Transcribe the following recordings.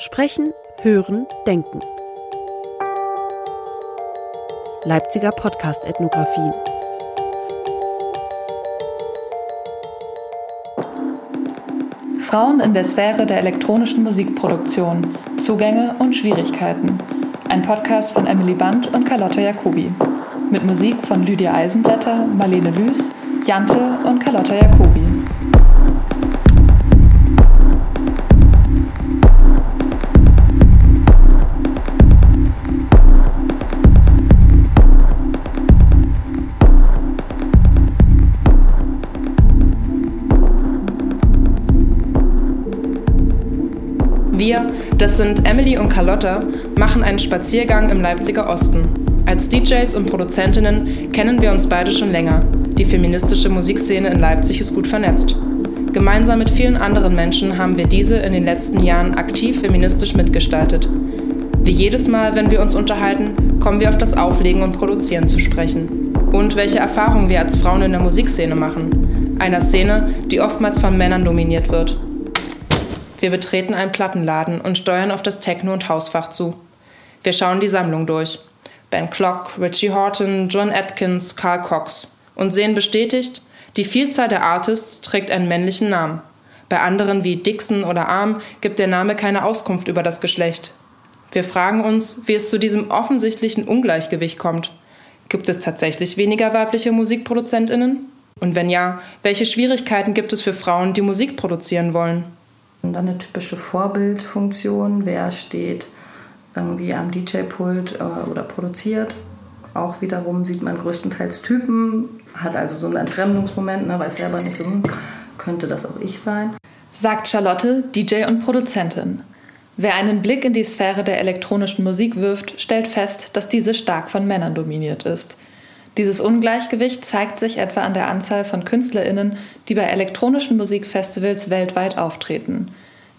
Sprechen, Hören, Denken. Leipziger Podcast-Ethnographie. Frauen in der Sphäre der elektronischen Musikproduktion. Zugänge und Schwierigkeiten. Ein Podcast von Emily Band und Carlotta Jacobi. Mit Musik von Lydia Eisenblätter, Marlene Lüß, Jante und Carlotta Jacobi. Wir, das sind Emily und Carlotta, machen einen Spaziergang im Leipziger Osten. Als DJs und Produzentinnen kennen wir uns beide schon länger. Die feministische Musikszene in Leipzig ist gut vernetzt. Gemeinsam mit vielen anderen Menschen haben wir diese in den letzten Jahren aktiv feministisch mitgestaltet. Wie jedes Mal, wenn wir uns unterhalten, kommen wir auf das Auflegen und Produzieren zu sprechen. Und welche Erfahrungen wir als Frauen in der Musikszene machen. Einer Szene, die oftmals von Männern dominiert wird. Wir betreten einen Plattenladen und steuern auf das Techno- und Hausfach zu. Wir schauen die Sammlung durch. Ben Clock, Richie Horton, John Atkins, Carl Cox und sehen bestätigt, die Vielzahl der Artists trägt einen männlichen Namen. Bei anderen wie Dixon oder Arm gibt der Name keine Auskunft über das Geschlecht. Wir fragen uns, wie es zu diesem offensichtlichen Ungleichgewicht kommt. Gibt es tatsächlich weniger weibliche Musikproduzentinnen? Und wenn ja, welche Schwierigkeiten gibt es für Frauen, die Musik produzieren wollen? Und dann eine typische Vorbildfunktion, wer steht irgendwie am DJ-Pult äh, oder produziert. Auch wiederum sieht man größtenteils Typen, hat also so einen Entfremdungsmoment, ne, weiß selber nicht so, hm, könnte das auch ich sein. Sagt Charlotte, DJ und Produzentin. Wer einen Blick in die Sphäre der elektronischen Musik wirft, stellt fest, dass diese stark von Männern dominiert ist. Dieses Ungleichgewicht zeigt sich etwa an der Anzahl von KünstlerInnen, die bei elektronischen Musikfestivals weltweit auftreten.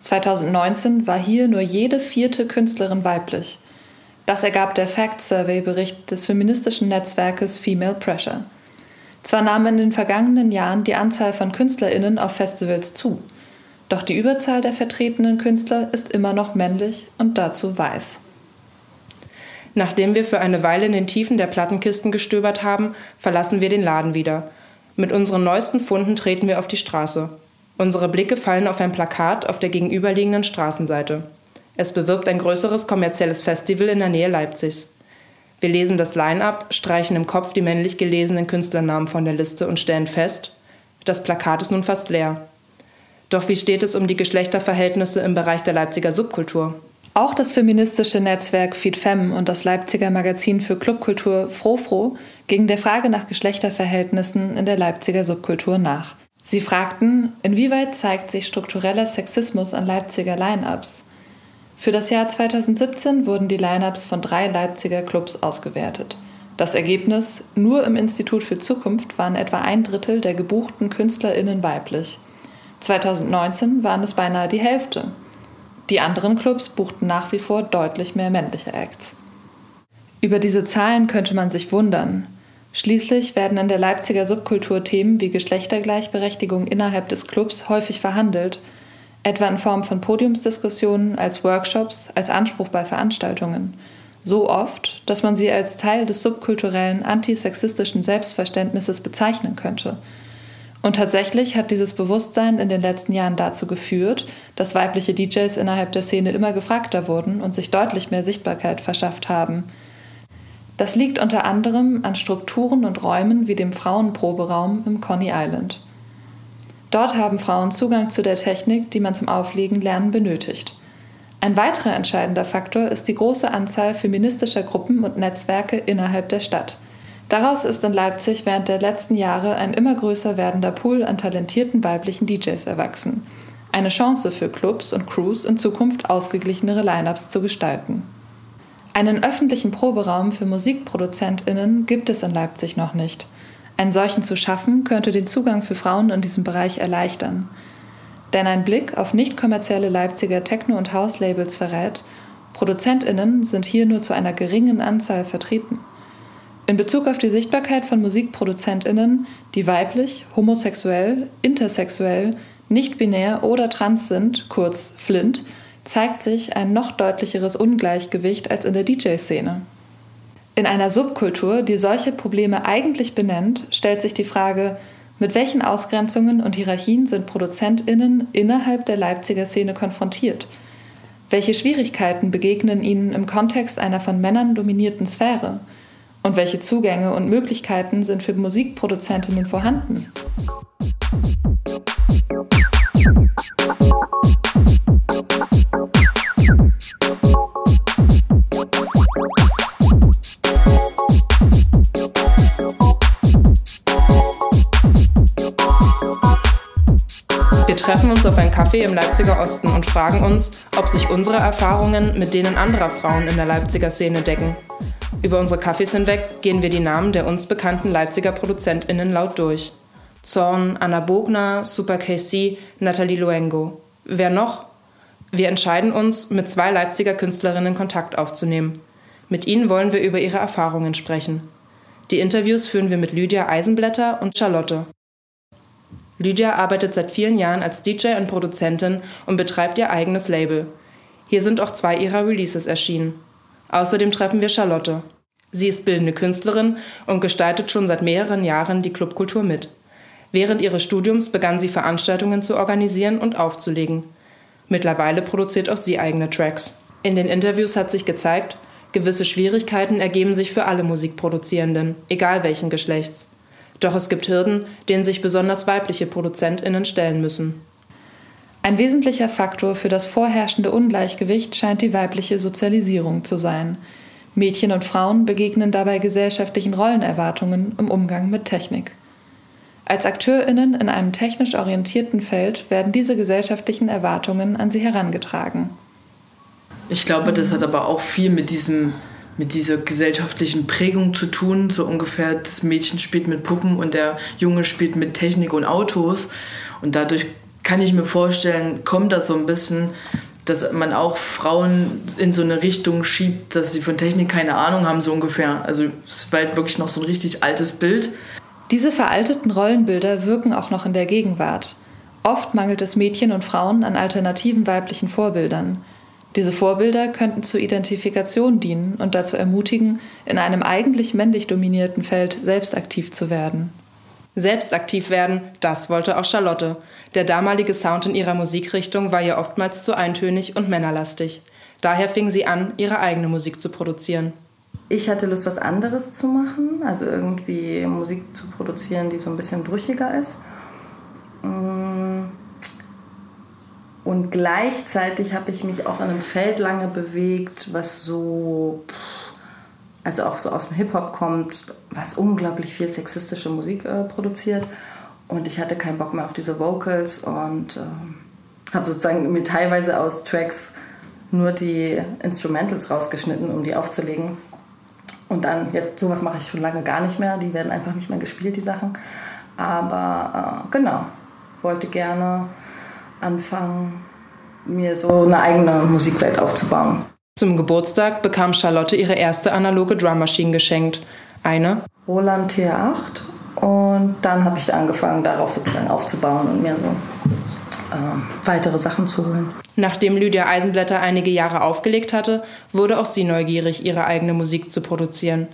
2019 war hier nur jede vierte Künstlerin weiblich. Das ergab der Fact Survey-Bericht des feministischen Netzwerkes Female Pressure. Zwar nahm in den vergangenen Jahren die Anzahl von KünstlerInnen auf Festivals zu, doch die Überzahl der vertretenen Künstler ist immer noch männlich und dazu weiß. Nachdem wir für eine Weile in den Tiefen der Plattenkisten gestöbert haben, verlassen wir den Laden wieder. Mit unseren neuesten Funden treten wir auf die Straße. Unsere Blicke fallen auf ein Plakat auf der gegenüberliegenden Straßenseite. Es bewirbt ein größeres kommerzielles Festival in der Nähe Leipzigs. Wir lesen das Line-up, streichen im Kopf die männlich gelesenen Künstlernamen von der Liste und stellen fest, das Plakat ist nun fast leer. Doch wie steht es um die Geschlechterverhältnisse im Bereich der Leipziger Subkultur? Auch das feministische Netzwerk FeedFem und das Leipziger Magazin für Clubkultur Frofro gingen der Frage nach Geschlechterverhältnissen in der Leipziger Subkultur nach. Sie fragten, inwieweit zeigt sich struktureller Sexismus an Leipziger Line-ups? Für das Jahr 2017 wurden die Line-ups von drei Leipziger Clubs ausgewertet. Das Ergebnis, nur im Institut für Zukunft waren etwa ein Drittel der gebuchten KünstlerInnen weiblich. 2019 waren es beinahe die Hälfte. Die anderen Clubs buchten nach wie vor deutlich mehr männliche Acts. Über diese Zahlen könnte man sich wundern. Schließlich werden in der Leipziger Subkultur Themen wie Geschlechtergleichberechtigung innerhalb des Clubs häufig verhandelt, etwa in Form von Podiumsdiskussionen, als Workshops, als Anspruch bei Veranstaltungen. So oft, dass man sie als Teil des subkulturellen antisexistischen Selbstverständnisses bezeichnen könnte – und tatsächlich hat dieses Bewusstsein in den letzten Jahren dazu geführt, dass weibliche DJs innerhalb der Szene immer gefragter wurden und sich deutlich mehr Sichtbarkeit verschafft haben. Das liegt unter anderem an Strukturen und Räumen wie dem Frauenproberaum im Coney Island. Dort haben Frauen Zugang zu der Technik, die man zum Auflegen lernen benötigt. Ein weiterer entscheidender Faktor ist die große Anzahl feministischer Gruppen und Netzwerke innerhalb der Stadt – Daraus ist in Leipzig während der letzten Jahre ein immer größer werdender Pool an talentierten weiblichen DJs erwachsen. Eine Chance für Clubs und Crews in Zukunft ausgeglichenere Lineups zu gestalten. Einen öffentlichen Proberaum für Musikproduzentinnen gibt es in Leipzig noch nicht. Einen solchen zu schaffen, könnte den Zugang für Frauen in diesem Bereich erleichtern. Denn ein Blick auf nicht kommerzielle Leipziger Techno- und House-Labels verrät, Produzentinnen sind hier nur zu einer geringen Anzahl vertreten. In Bezug auf die Sichtbarkeit von Musikproduzentinnen, die weiblich, homosexuell, intersexuell, nicht-binär oder trans sind, kurz Flint, zeigt sich ein noch deutlicheres Ungleichgewicht als in der DJ-Szene. In einer Subkultur, die solche Probleme eigentlich benennt, stellt sich die Frage, mit welchen Ausgrenzungen und Hierarchien sind ProduzentInnen innerhalb der Leipziger Szene konfrontiert? Welche Schwierigkeiten begegnen ihnen im Kontext einer von Männern dominierten Sphäre? Und welche Zugänge und Möglichkeiten sind für Musikproduzentinnen vorhanden? treffen uns auf einen Kaffee im Leipziger Osten und fragen uns, ob sich unsere Erfahrungen mit denen anderer Frauen in der Leipziger Szene decken. Über unsere Kaffees hinweg gehen wir die Namen der uns bekannten Leipziger ProduzentInnen laut durch. Zorn, Anna Bogner, Super KC, Nathalie Luengo. Wer noch? Wir entscheiden uns, mit zwei Leipziger Künstlerinnen Kontakt aufzunehmen. Mit ihnen wollen wir über ihre Erfahrungen sprechen. Die Interviews führen wir mit Lydia Eisenblätter und Charlotte. Lydia arbeitet seit vielen Jahren als DJ und Produzentin und betreibt ihr eigenes Label. Hier sind auch zwei ihrer Releases erschienen. Außerdem treffen wir Charlotte. Sie ist bildende Künstlerin und gestaltet schon seit mehreren Jahren die Clubkultur mit. Während ihres Studiums begann sie Veranstaltungen zu organisieren und aufzulegen. Mittlerweile produziert auch sie eigene Tracks. In den Interviews hat sich gezeigt, gewisse Schwierigkeiten ergeben sich für alle Musikproduzierenden, egal welchen Geschlechts. Doch es gibt Hürden, denen sich besonders weibliche ProduzentInnen stellen müssen. Ein wesentlicher Faktor für das vorherrschende Ungleichgewicht scheint die weibliche Sozialisierung zu sein. Mädchen und Frauen begegnen dabei gesellschaftlichen Rollenerwartungen im Umgang mit Technik. Als AkteurInnen in einem technisch orientierten Feld werden diese gesellschaftlichen Erwartungen an sie herangetragen. Ich glaube, das hat aber auch viel mit diesem mit dieser gesellschaftlichen Prägung zu tun. So ungefähr, das Mädchen spielt mit Puppen und der Junge spielt mit Technik und Autos. Und dadurch kann ich mir vorstellen, kommt das so ein bisschen, dass man auch Frauen in so eine Richtung schiebt, dass sie von Technik keine Ahnung haben, so ungefähr. Also es war halt wirklich noch so ein richtig altes Bild. Diese veralteten Rollenbilder wirken auch noch in der Gegenwart. Oft mangelt es Mädchen und Frauen an alternativen weiblichen Vorbildern. Diese Vorbilder könnten zur Identifikation dienen und dazu ermutigen, in einem eigentlich männlich dominierten Feld selbst aktiv zu werden. Selbst aktiv werden, das wollte auch Charlotte. Der damalige Sound in ihrer Musikrichtung war ihr oftmals zu eintönig und männerlastig. Daher fing sie an, ihre eigene Musik zu produzieren. Ich hatte Lust, was anderes zu machen, also irgendwie Musik zu produzieren, die so ein bisschen brüchiger ist. Mm. Und gleichzeitig habe ich mich auch in einem Feld lange bewegt, was so, also auch so aus dem Hip-Hop kommt, was unglaublich viel sexistische Musik äh, produziert. Und ich hatte keinen Bock mehr auf diese Vocals und äh, habe sozusagen mir teilweise aus Tracks nur die Instrumentals rausgeschnitten, um die aufzulegen. Und dann, jetzt, sowas mache ich schon lange gar nicht mehr, die werden einfach nicht mehr gespielt, die Sachen. Aber äh, genau, wollte gerne anfangen, mir so eine eigene Musikwelt aufzubauen. Zum Geburtstag bekam Charlotte ihre erste analoge Drummaschine geschenkt. Eine Roland TR8. Und dann habe ich angefangen, darauf sozusagen aufzubauen und mir so äh, weitere Sachen zu holen. Nachdem Lydia Eisenblätter einige Jahre aufgelegt hatte, wurde auch sie neugierig, ihre eigene Musik zu produzieren.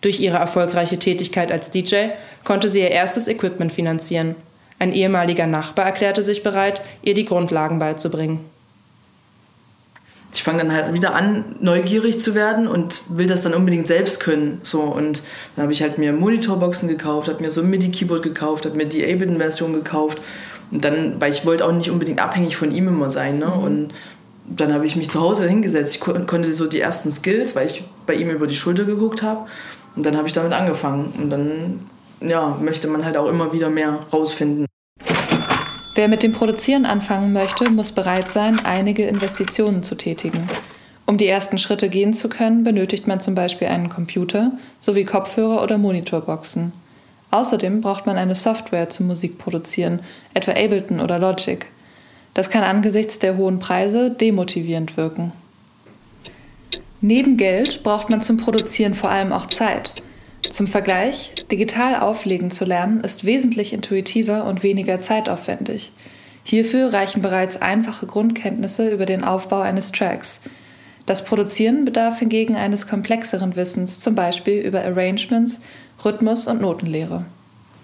Durch ihre erfolgreiche Tätigkeit als DJ konnte sie ihr erstes Equipment finanzieren. Ein ehemaliger Nachbar erklärte sich bereit, ihr die Grundlagen beizubringen. Ich fange dann halt wieder an, neugierig zu werden und will das dann unbedingt selbst können. So, und dann habe ich halt mir Monitorboxen gekauft, habe mir so ein MIDI-Keyboard gekauft, habe mir die Ableton-Version gekauft. Und dann, weil ich wollte auch nicht unbedingt abhängig von ihm immer sein. Ne? Mhm. Und dann habe ich mich zu Hause hingesetzt. Ich konnte so die ersten Skills, weil ich bei ihm über die Schulter geguckt habe. Und dann habe ich damit angefangen. Und dann ja, möchte man halt auch immer wieder mehr rausfinden. Wer mit dem Produzieren anfangen möchte, muss bereit sein, einige Investitionen zu tätigen. Um die ersten Schritte gehen zu können, benötigt man zum Beispiel einen Computer sowie Kopfhörer oder Monitorboxen. Außerdem braucht man eine Software zum Musikproduzieren, etwa Ableton oder Logic. Das kann angesichts der hohen Preise demotivierend wirken. Neben Geld braucht man zum Produzieren vor allem auch Zeit. Zum Vergleich, digital auflegen zu lernen ist wesentlich intuitiver und weniger zeitaufwendig. Hierfür reichen bereits einfache Grundkenntnisse über den Aufbau eines Tracks. Das Produzieren bedarf hingegen eines komplexeren Wissens, zum Beispiel über Arrangements, Rhythmus und Notenlehre.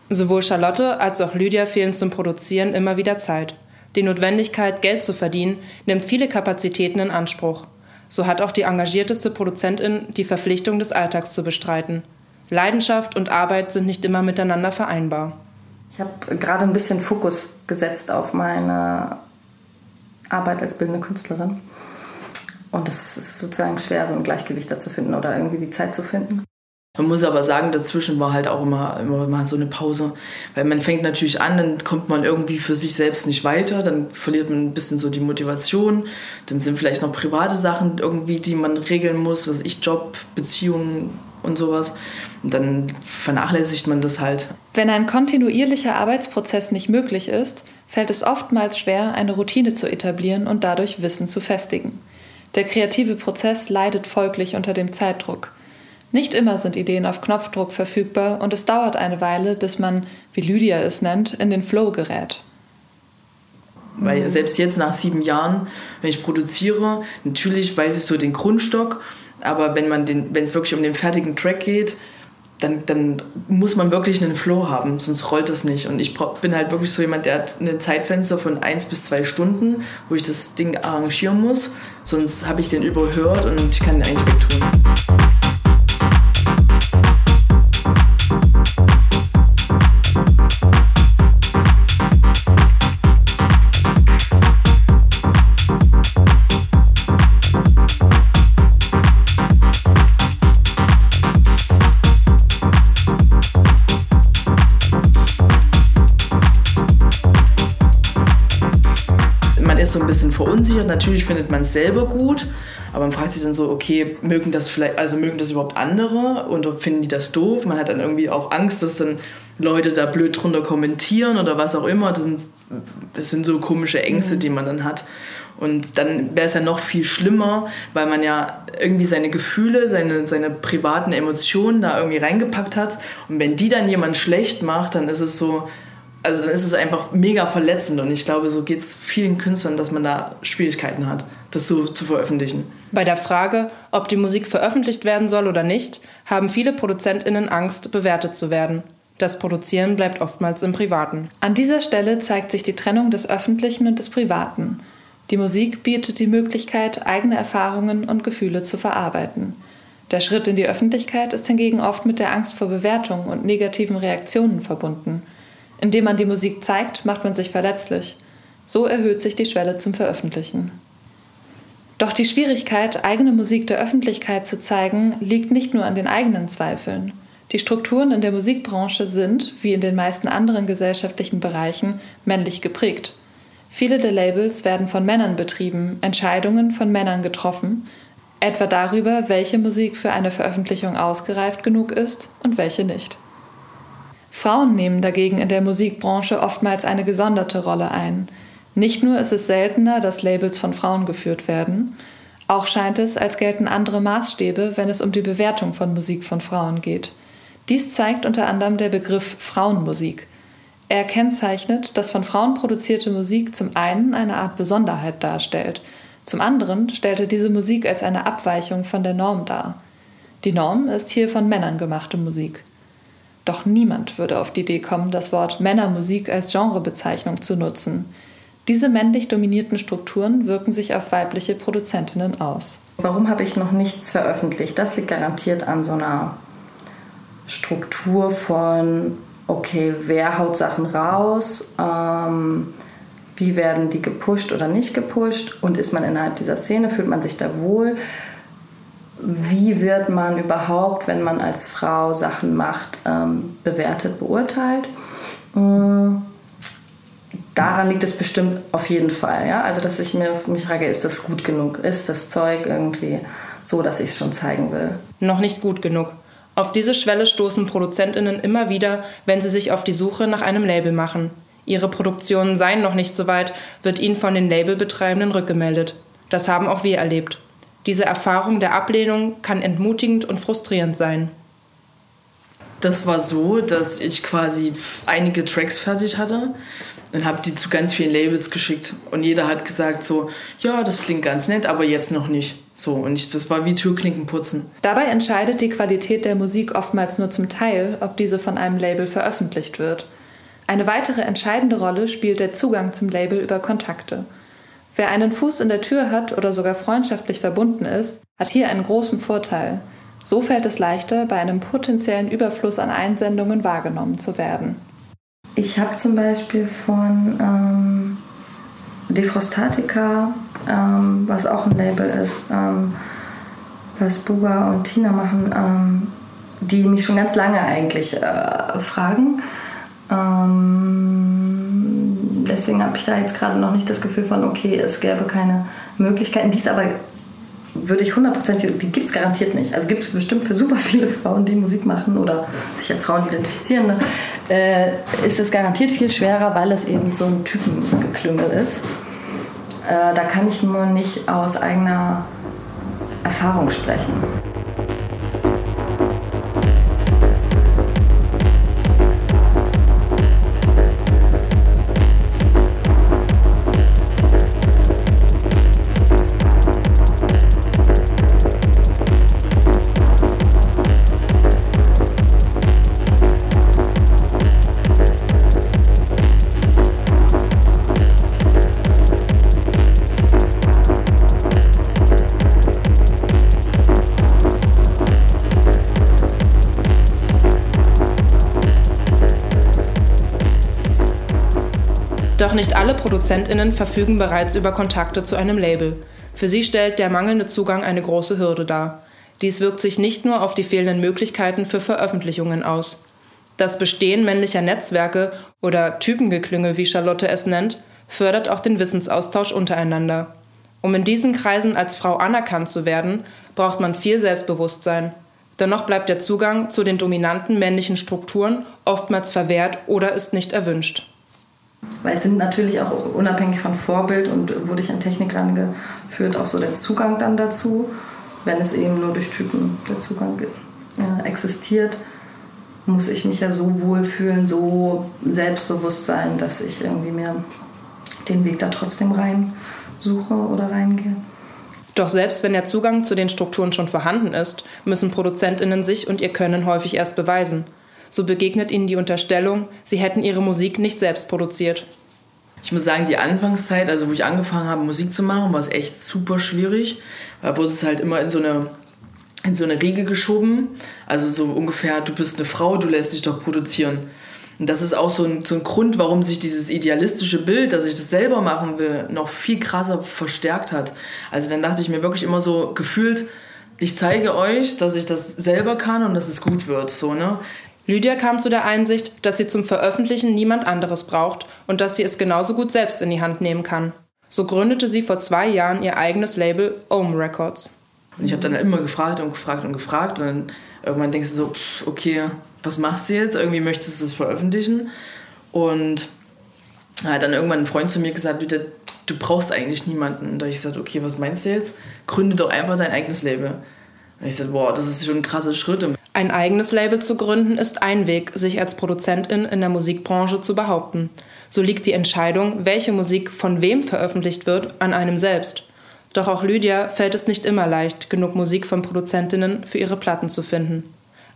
Sowohl Charlotte als auch Lydia fehlen zum Produzieren immer wieder Zeit. Die Notwendigkeit, Geld zu verdienen, nimmt viele Kapazitäten in Anspruch. So hat auch die engagierteste Produzentin die Verpflichtung des Alltags zu bestreiten. Leidenschaft und Arbeit sind nicht immer miteinander vereinbar. Ich habe gerade ein bisschen Fokus gesetzt auf meine Arbeit als bildende Künstlerin. Und es ist sozusagen schwer, so ein Gleichgewicht da zu finden oder irgendwie die Zeit zu finden. Man muss aber sagen, dazwischen war halt auch immer, immer mal so eine Pause. Weil man fängt natürlich an, dann kommt man irgendwie für sich selbst nicht weiter, dann verliert man ein bisschen so die Motivation. Dann sind vielleicht noch private Sachen irgendwie, die man regeln muss, was ich, Job, Beziehungen und sowas. Und dann vernachlässigt man das halt. Wenn ein kontinuierlicher Arbeitsprozess nicht möglich ist, fällt es oftmals schwer, eine Routine zu etablieren und dadurch Wissen zu festigen. Der kreative Prozess leidet folglich unter dem Zeitdruck. Nicht immer sind Ideen auf Knopfdruck verfügbar und es dauert eine Weile, bis man, wie Lydia es nennt, in den Flow gerät. Weil selbst jetzt nach sieben Jahren, wenn ich produziere, natürlich weiß ich so den Grundstock, aber wenn man den, wenn es wirklich um den fertigen Track geht, dann, dann muss man wirklich einen Flow haben, sonst rollt das nicht. Und ich bin halt wirklich so jemand, der hat ein Zeitfenster von eins bis zwei Stunden, wo ich das Ding arrangieren muss, sonst habe ich den überhört und ich kann ihn eigentlich wegtun. so verunsichert. Natürlich findet man es selber gut, aber man fragt sich dann so, okay, mögen das vielleicht, also mögen das überhaupt andere oder finden die das doof? Man hat dann irgendwie auch Angst, dass dann Leute da blöd drunter kommentieren oder was auch immer. Das sind, das sind so komische Ängste, mhm. die man dann hat. Und dann wäre es ja noch viel schlimmer, weil man ja irgendwie seine Gefühle, seine, seine privaten Emotionen da irgendwie reingepackt hat. Und wenn die dann jemand schlecht macht, dann ist es so, also dann ist es einfach mega verletzend und ich glaube, so geht es vielen Künstlern, dass man da Schwierigkeiten hat, das so zu veröffentlichen. Bei der Frage, ob die Musik veröffentlicht werden soll oder nicht, haben viele ProduzentInnen Angst, bewertet zu werden. Das Produzieren bleibt oftmals im Privaten. An dieser Stelle zeigt sich die Trennung des Öffentlichen und des Privaten. Die Musik bietet die Möglichkeit, eigene Erfahrungen und Gefühle zu verarbeiten. Der Schritt in die Öffentlichkeit ist hingegen oft mit der Angst vor Bewertung und negativen Reaktionen verbunden – indem man die Musik zeigt, macht man sich verletzlich. So erhöht sich die Schwelle zum Veröffentlichen. Doch die Schwierigkeit, eigene Musik der Öffentlichkeit zu zeigen, liegt nicht nur an den eigenen Zweifeln. Die Strukturen in der Musikbranche sind, wie in den meisten anderen gesellschaftlichen Bereichen, männlich geprägt. Viele der Labels werden von Männern betrieben, Entscheidungen von Männern getroffen, etwa darüber, welche Musik für eine Veröffentlichung ausgereift genug ist und welche nicht. Frauen nehmen dagegen in der Musikbranche oftmals eine gesonderte Rolle ein. Nicht nur ist es seltener, dass Labels von Frauen geführt werden, auch scheint es, als gelten andere Maßstäbe, wenn es um die Bewertung von Musik von Frauen geht. Dies zeigt unter anderem der Begriff Frauenmusik. Er kennzeichnet, dass von Frauen produzierte Musik zum einen eine Art Besonderheit darstellt, zum anderen stellte diese Musik als eine Abweichung von der Norm dar. Die Norm ist hier von Männern gemachte Musik. Doch niemand würde auf die Idee kommen, das Wort Männermusik als Genrebezeichnung zu nutzen. Diese männlich dominierten Strukturen wirken sich auf weibliche Produzentinnen aus. Warum habe ich noch nichts veröffentlicht? Das liegt garantiert an so einer Struktur von, okay, wer haut Sachen raus, ähm, wie werden die gepusht oder nicht gepusht und ist man innerhalb dieser Szene, fühlt man sich da wohl wie wird man überhaupt, wenn man als Frau Sachen macht, ähm, bewertet, beurteilt. Mm, daran liegt es bestimmt auf jeden Fall. Ja? Also, dass ich mir mich frage, ist das gut genug? Ist das Zeug irgendwie so, dass ich es schon zeigen will? Noch nicht gut genug. Auf diese Schwelle stoßen ProduzentInnen immer wieder, wenn sie sich auf die Suche nach einem Label machen. Ihre Produktionen seien noch nicht so weit, wird ihnen von den Labelbetreibenden rückgemeldet. Das haben auch wir erlebt. Diese Erfahrung der Ablehnung kann entmutigend und frustrierend sein. Das war so, dass ich quasi einige Tracks fertig hatte und habe die zu ganz vielen Labels geschickt. Und jeder hat gesagt so, ja, das klingt ganz nett, aber jetzt noch nicht. So, und ich, das war wie Türklinken putzen. Dabei entscheidet die Qualität der Musik oftmals nur zum Teil, ob diese von einem Label veröffentlicht wird. Eine weitere entscheidende Rolle spielt der Zugang zum Label über Kontakte. Wer einen Fuß in der Tür hat oder sogar freundschaftlich verbunden ist, hat hier einen großen Vorteil. So fällt es leichter, bei einem potenziellen Überfluss an Einsendungen wahrgenommen zu werden. Ich habe zum Beispiel von ähm, Defrostatica, ähm, was auch ein Label ist, ähm, was Buba und Tina machen, ähm, die mich schon ganz lange eigentlich äh, fragen. Ähm, deswegen habe ich da jetzt gerade noch nicht das Gefühl von, okay, es gäbe keine Möglichkeiten. Dies aber würde ich hundertprozentig, die gibt es garantiert nicht. Also gibt es bestimmt für super viele Frauen, die Musik machen oder sich als Frauen identifizieren, ne, äh, ist es garantiert viel schwerer, weil es eben so ein Typengeklüngel ist. Äh, da kann ich nur nicht aus eigener Erfahrung sprechen. Doch nicht alle ProduzentInnen verfügen bereits über Kontakte zu einem Label. Für sie stellt der mangelnde Zugang eine große Hürde dar. Dies wirkt sich nicht nur auf die fehlenden Möglichkeiten für Veröffentlichungen aus. Das Bestehen männlicher Netzwerke oder Typengeklüngel, wie Charlotte es nennt, fördert auch den Wissensaustausch untereinander. Um in diesen Kreisen als Frau anerkannt zu werden, braucht man viel Selbstbewusstsein. Dennoch bleibt der Zugang zu den dominanten männlichen Strukturen oftmals verwehrt oder ist nicht erwünscht. Weil es sind natürlich auch unabhängig von Vorbild und wurde ich an Technik rangeführt, auch so der Zugang dann dazu. Wenn es eben nur durch Typen der Zugang existiert, muss ich mich ja so wohlfühlen, so selbstbewusst sein, dass ich irgendwie mir den Weg da trotzdem rein suche oder reingehe. Doch selbst wenn der Zugang zu den Strukturen schon vorhanden ist, müssen ProduzentInnen sich und ihr Können häufig erst beweisen so begegnet ihnen die Unterstellung, sie hätten ihre Musik nicht selbst produziert. Ich muss sagen, die Anfangszeit, also wo ich angefangen habe, Musik zu machen, war es echt super schwierig. Da wurde es halt immer in so eine in so eine Riege geschoben. Also so ungefähr, du bist eine Frau, du lässt dich doch produzieren. Und das ist auch so ein, so ein Grund, warum sich dieses idealistische Bild, dass ich das selber machen will, noch viel krasser verstärkt hat. Also dann dachte ich mir wirklich immer so gefühlt, ich zeige euch, dass ich das selber kann und dass es gut wird. So, ne? Lydia kam zu der Einsicht, dass sie zum Veröffentlichen niemand anderes braucht und dass sie es genauso gut selbst in die Hand nehmen kann. So gründete sie vor zwei Jahren ihr eigenes Label Ohm Records. Und ich habe dann immer gefragt und gefragt und gefragt und dann irgendwann denkst du so, okay, was machst du jetzt? Irgendwie möchtest du es veröffentlichen. Und hat dann irgendwann ein Freund zu mir gesagt, Lydia, du brauchst eigentlich niemanden. Und da habe ich gesagt, okay, was meinst du jetzt? Gründe doch einfach dein eigenes Label. Und ich sagte, boah, das ist schon ein krasser Schritt. Ein eigenes Label zu gründen ist ein Weg, sich als Produzentin in der Musikbranche zu behaupten. So liegt die Entscheidung, welche Musik von wem veröffentlicht wird, an einem selbst. Doch auch Lydia fällt es nicht immer leicht, genug Musik von Produzentinnen für ihre Platten zu finden.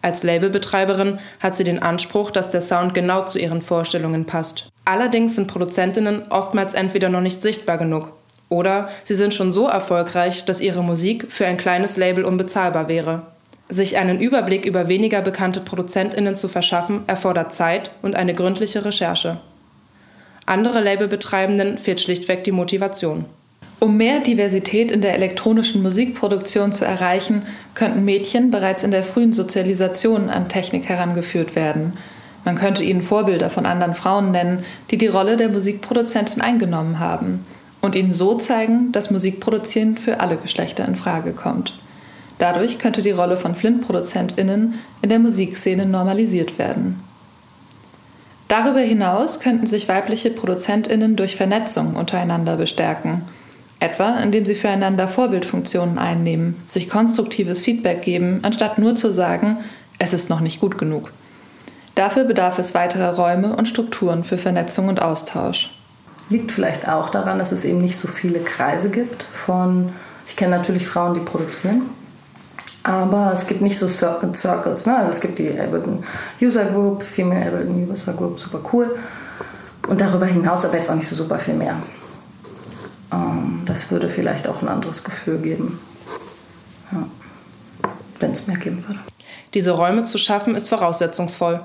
Als Labelbetreiberin hat sie den Anspruch, dass der Sound genau zu ihren Vorstellungen passt. Allerdings sind Produzentinnen oftmals entweder noch nicht sichtbar genug oder sie sind schon so erfolgreich, dass ihre Musik für ein kleines Label unbezahlbar wäre. Sich einen Überblick über weniger bekannte Produzentinnen zu verschaffen, erfordert Zeit und eine gründliche Recherche. Andere Labelbetreibenden fehlt schlichtweg die Motivation. Um mehr Diversität in der elektronischen Musikproduktion zu erreichen, könnten Mädchen bereits in der frühen Sozialisation an Technik herangeführt werden. Man könnte ihnen Vorbilder von anderen Frauen nennen, die die Rolle der Musikproduzentin eingenommen haben und ihnen so zeigen, dass Musikproduzieren für alle Geschlechter in Frage kommt. Dadurch könnte die Rolle von Flint-ProduzentInnen in der Musikszene normalisiert werden. Darüber hinaus könnten sich weibliche ProduzentInnen durch Vernetzung untereinander bestärken. Etwa indem sie füreinander Vorbildfunktionen einnehmen, sich konstruktives Feedback geben, anstatt nur zu sagen, es ist noch nicht gut genug. Dafür bedarf es weiterer Räume und Strukturen für Vernetzung und Austausch. Liegt vielleicht auch daran, dass es eben nicht so viele Kreise gibt von, ich kenne natürlich Frauen, die produzieren, aber es gibt nicht so Circles. Ne? Also es gibt die Ableton User Group, Female Ableton User Group, super cool. Und darüber hinaus aber jetzt auch nicht so super viel mehr. Ähm, das würde vielleicht auch ein anderes Gefühl geben, ja. wenn es mehr geben würde. Diese Räume zu schaffen ist voraussetzungsvoll.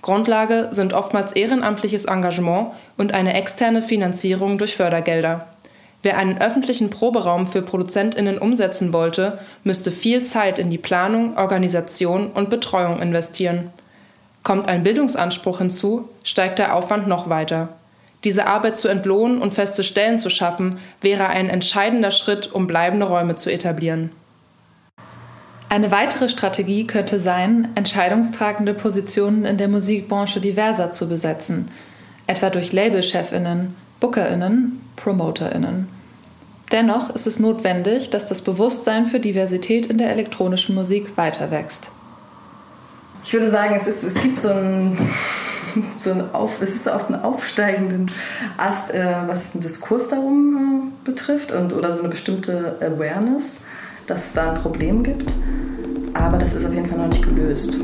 Grundlage sind oftmals ehrenamtliches Engagement und eine externe Finanzierung durch Fördergelder. Wer einen öffentlichen Proberaum für Produzentinnen umsetzen wollte, müsste viel Zeit in die Planung, Organisation und Betreuung investieren. Kommt ein Bildungsanspruch hinzu, steigt der Aufwand noch weiter. Diese Arbeit zu entlohnen und feste Stellen zu schaffen, wäre ein entscheidender Schritt, um bleibende Räume zu etablieren. Eine weitere Strategie könnte sein, entscheidungstragende Positionen in der Musikbranche diverser zu besetzen, etwa durch Labelchefinnen, Bookerinnen, Promoterinnen. Dennoch ist es notwendig, dass das Bewusstsein für Diversität in der elektronischen Musik weiter wächst. Ich würde sagen, es, ist, es gibt so ein so ein auf, es ist auf einem aufsteigenden Ast, äh, was den Diskurs darum äh, betrifft und, oder so eine bestimmte Awareness, dass es da ein Problem gibt. Aber das ist auf jeden Fall noch nicht gelöst.